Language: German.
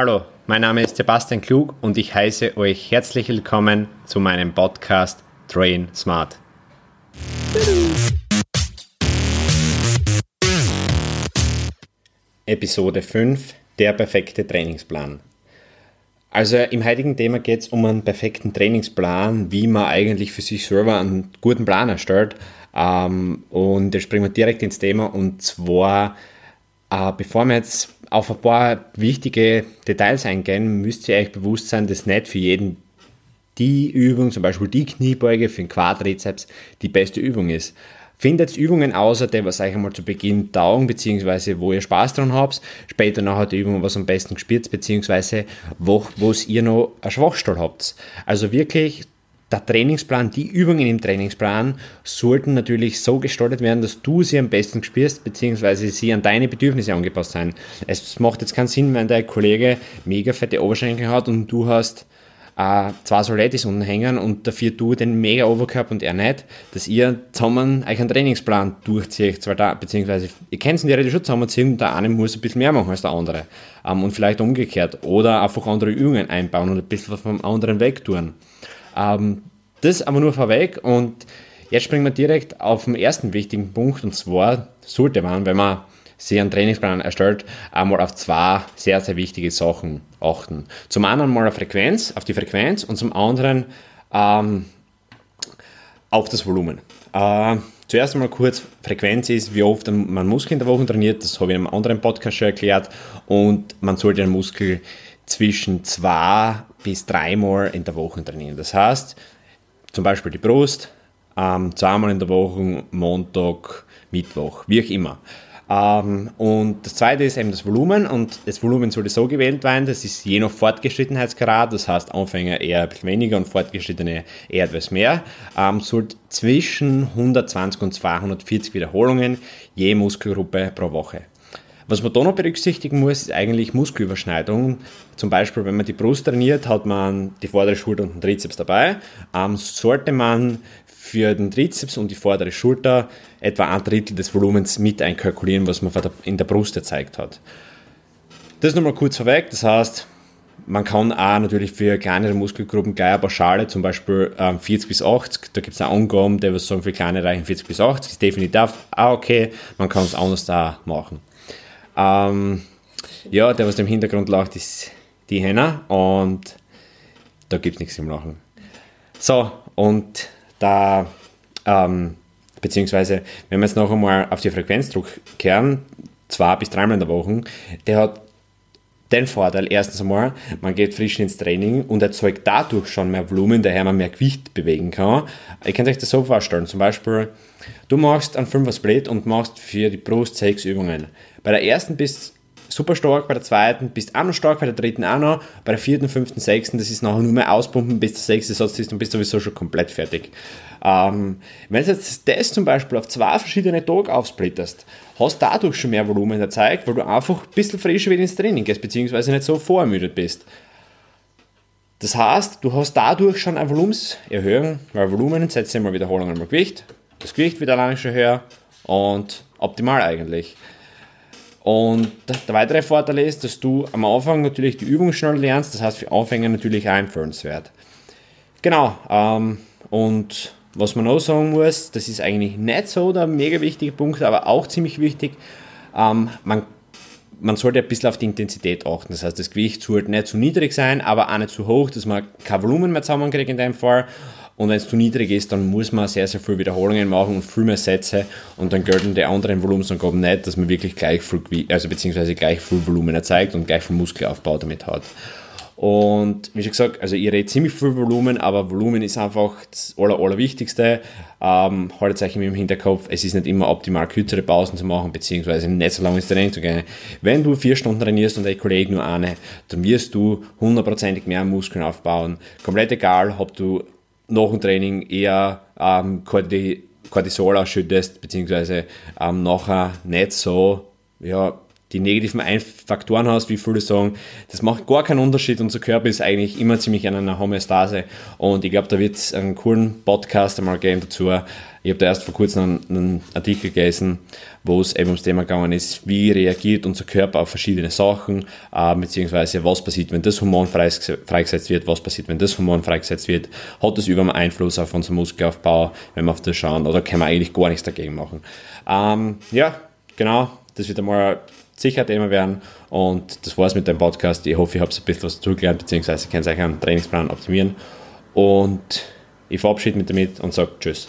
Hallo, mein Name ist Sebastian Klug und ich heiße euch herzlich willkommen zu meinem Podcast Train Smart. Episode 5 Der perfekte Trainingsplan. Also im heutigen Thema geht es um einen perfekten Trainingsplan, wie man eigentlich für sich selber einen guten Plan erstellt. Ähm, und da springen wir direkt ins Thema und zwar, äh, bevor wir jetzt auf ein paar wichtige Details eingehen, müsst ihr euch bewusst sein, dass nicht für jeden die Übung, zum Beispiel die Kniebeuge für den Quadrizeps, die beste Übung ist. Findet Übungen außer die was euch einmal zu Beginn taugen, beziehungsweise wo ihr Spaß dran habt. Später nachher die Übungen, was am besten gespielt, beziehungsweise wo, wo ihr noch eine Schwachstelle habt. Also wirklich der Trainingsplan, die Übungen im Trainingsplan sollten natürlich so gestaltet werden, dass du sie am besten spürst, beziehungsweise sie an deine Bedürfnisse angepasst sein. Es macht jetzt keinen Sinn, wenn dein Kollege mega fette Oberschenkel hat und du hast äh, zwei Soletis unten hängen und dafür du den mega Overkörper und er nicht, dass ihr zusammen euch einen Trainingsplan durchzieht, weil da, beziehungsweise ihr könnt es Regel schon zusammenziehen und der eine muss ein bisschen mehr machen als der andere. Ähm, und vielleicht umgekehrt. Oder einfach andere Übungen einbauen und ein bisschen vom anderen wegtun. Ähm, das aber nur vorweg und jetzt springen wir direkt auf den ersten wichtigen Punkt und zwar sollte man, wenn man sich einen Trainingsplan erstellt, einmal auf zwei sehr, sehr wichtige Sachen achten. Zum einen mal auf Frequenz, auf die Frequenz und zum anderen ähm, auf das Volumen. Äh, zuerst einmal kurz, Frequenz ist, wie oft man Muskel in der Woche trainiert, das habe ich in einem anderen Podcast schon erklärt und man sollte einen Muskel zwischen zwei bis dreimal in der Woche trainieren. Das heißt, zum Beispiel die Brust, ähm, zweimal in der Woche, Montag, Mittwoch, wie auch immer. Ähm, und das zweite ist eben das Volumen und das Volumen sollte so gewählt werden, das ist je nach Fortgeschrittenheitsgrad, das heißt Anfänger eher ein bisschen weniger und Fortgeschrittene eher etwas mehr, ähm, sollte zwischen 120 und 240 Wiederholungen je Muskelgruppe pro Woche. Was man da noch berücksichtigen muss, ist eigentlich Muskelüberschneidung. Zum Beispiel, wenn man die Brust trainiert, hat man die vordere Schulter und den Trizeps dabei. Ähm, sollte man für den Trizeps und die vordere Schulter etwa ein Drittel des Volumens mit einkalkulieren, was man in der Brust gezeigt hat. Das nochmal kurz vorweg, das heißt, man kann auch natürlich für kleinere Muskelgruppen gleich eine Pauschale, zum Beispiel ähm, 40 bis 80, da gibt es auch Angaben, die was sagen, für kleine reichen 40 bis 80, ist definitiv auch okay, man kann es anders da machen. Ähm, ja, der, was im Hintergrund lacht, ist die Henna und da gibt es nichts im Lachen. So, und da, ähm, beziehungsweise, wenn wir jetzt noch einmal auf die Frequenzdruck kehren, zwei bis dreimal in der Woche, der hat den Vorteil, erstens einmal, man geht frisch ins Training und erzeugt dadurch schon mehr Volumen, daher man mehr Gewicht bewegen kann. Ihr könnt euch das so vorstellen, zum Beispiel, du machst einen 5er Split und machst für die Brust sechs Übungen. Bei der ersten bist super stark, bei der zweiten bist auch noch stark, bei der dritten auch noch, bei der vierten, fünften, sechsten, das ist nachher nur mehr auspumpen, bis der sechste Satz ist und bist sowieso schon komplett fertig. Ähm, wenn du jetzt das zum Beispiel auf zwei verschiedene Tage aufsplitterst, hast du dadurch schon mehr Volumen erzeugt, weil du einfach ein bisschen frischer wieder ins Training gehst, beziehungsweise nicht so vorermüdet bist. Das heißt, du hast dadurch schon eine Volumenserhöhung, weil Volumen setzt immer Wiederholungen mal Gewicht, das Gewicht wird alleine schon höher und optimal eigentlich. Und der weitere Vorteil ist, dass du am Anfang natürlich die Übung schnell lernst, das heißt für Anfänger natürlich auch empfehlenswert. Genau, ähm, und was man auch sagen muss, das ist eigentlich nicht so der mega wichtige Punkt, aber auch ziemlich wichtig, ähm, man, man sollte ein bisschen auf die Intensität achten. Das heißt, das Gewicht sollte nicht zu niedrig sein, aber auch nicht zu hoch, dass man kein Volumen mehr zusammenkriegt in dem Fall und wenn es zu niedrig ist, dann muss man sehr, sehr viele Wiederholungen machen und viel mehr Sätze und dann gelten die anderen Volumensangaben nicht, dass man wirklich gleich viel, also beziehungsweise gleich viel Volumen erzeugt und gleich viel Muskelaufbau damit hat. Und wie schon gesagt, also ich rede ziemlich viel Volumen, aber Volumen ist einfach das Aller, Allerwichtigste. Ähm, haltet euch im Hinterkopf, es ist nicht immer optimal, kürzere Pausen zu machen, beziehungsweise nicht so lange ins Training zu gehen. Wenn du vier Stunden trainierst und dein Kollege nur eine, dann wirst du hundertprozentig mehr Muskeln aufbauen. Komplett egal, ob du nach dem Training eher ähm, Cortisol ausschüttest, beziehungsweise ähm, nachher nicht so, ja, die negativen Faktoren hast, wie viele sagen, das macht gar keinen Unterschied. Unser Körper ist eigentlich immer ziemlich in einer Homöostase und ich glaube, da wird es einen coolen Podcast einmal geben dazu. Ich habe da erst vor kurzem einen, einen, Artikel gelesen, wo es eben ums Thema gegangen ist, wie reagiert unser Körper auf verschiedene Sachen, äh, beziehungsweise was passiert, wenn das Hormon freigesetzt wird, was passiert, wenn das Hormon freigesetzt wird, hat das überhaupt Einfluss auf unseren Muskelaufbau, wenn wir auf das schauen, oder kann man eigentlich gar nichts dagegen machen. Ähm, ja, genau, das wird einmal sicher Thema werden. Und das war's mit dem Podcast. Ich hoffe, ihr habt ein bisschen was zugelernt, beziehungsweise könnt euch einen Trainingsplan optimieren. Und ich verabschiede mich damit und sage Tschüss.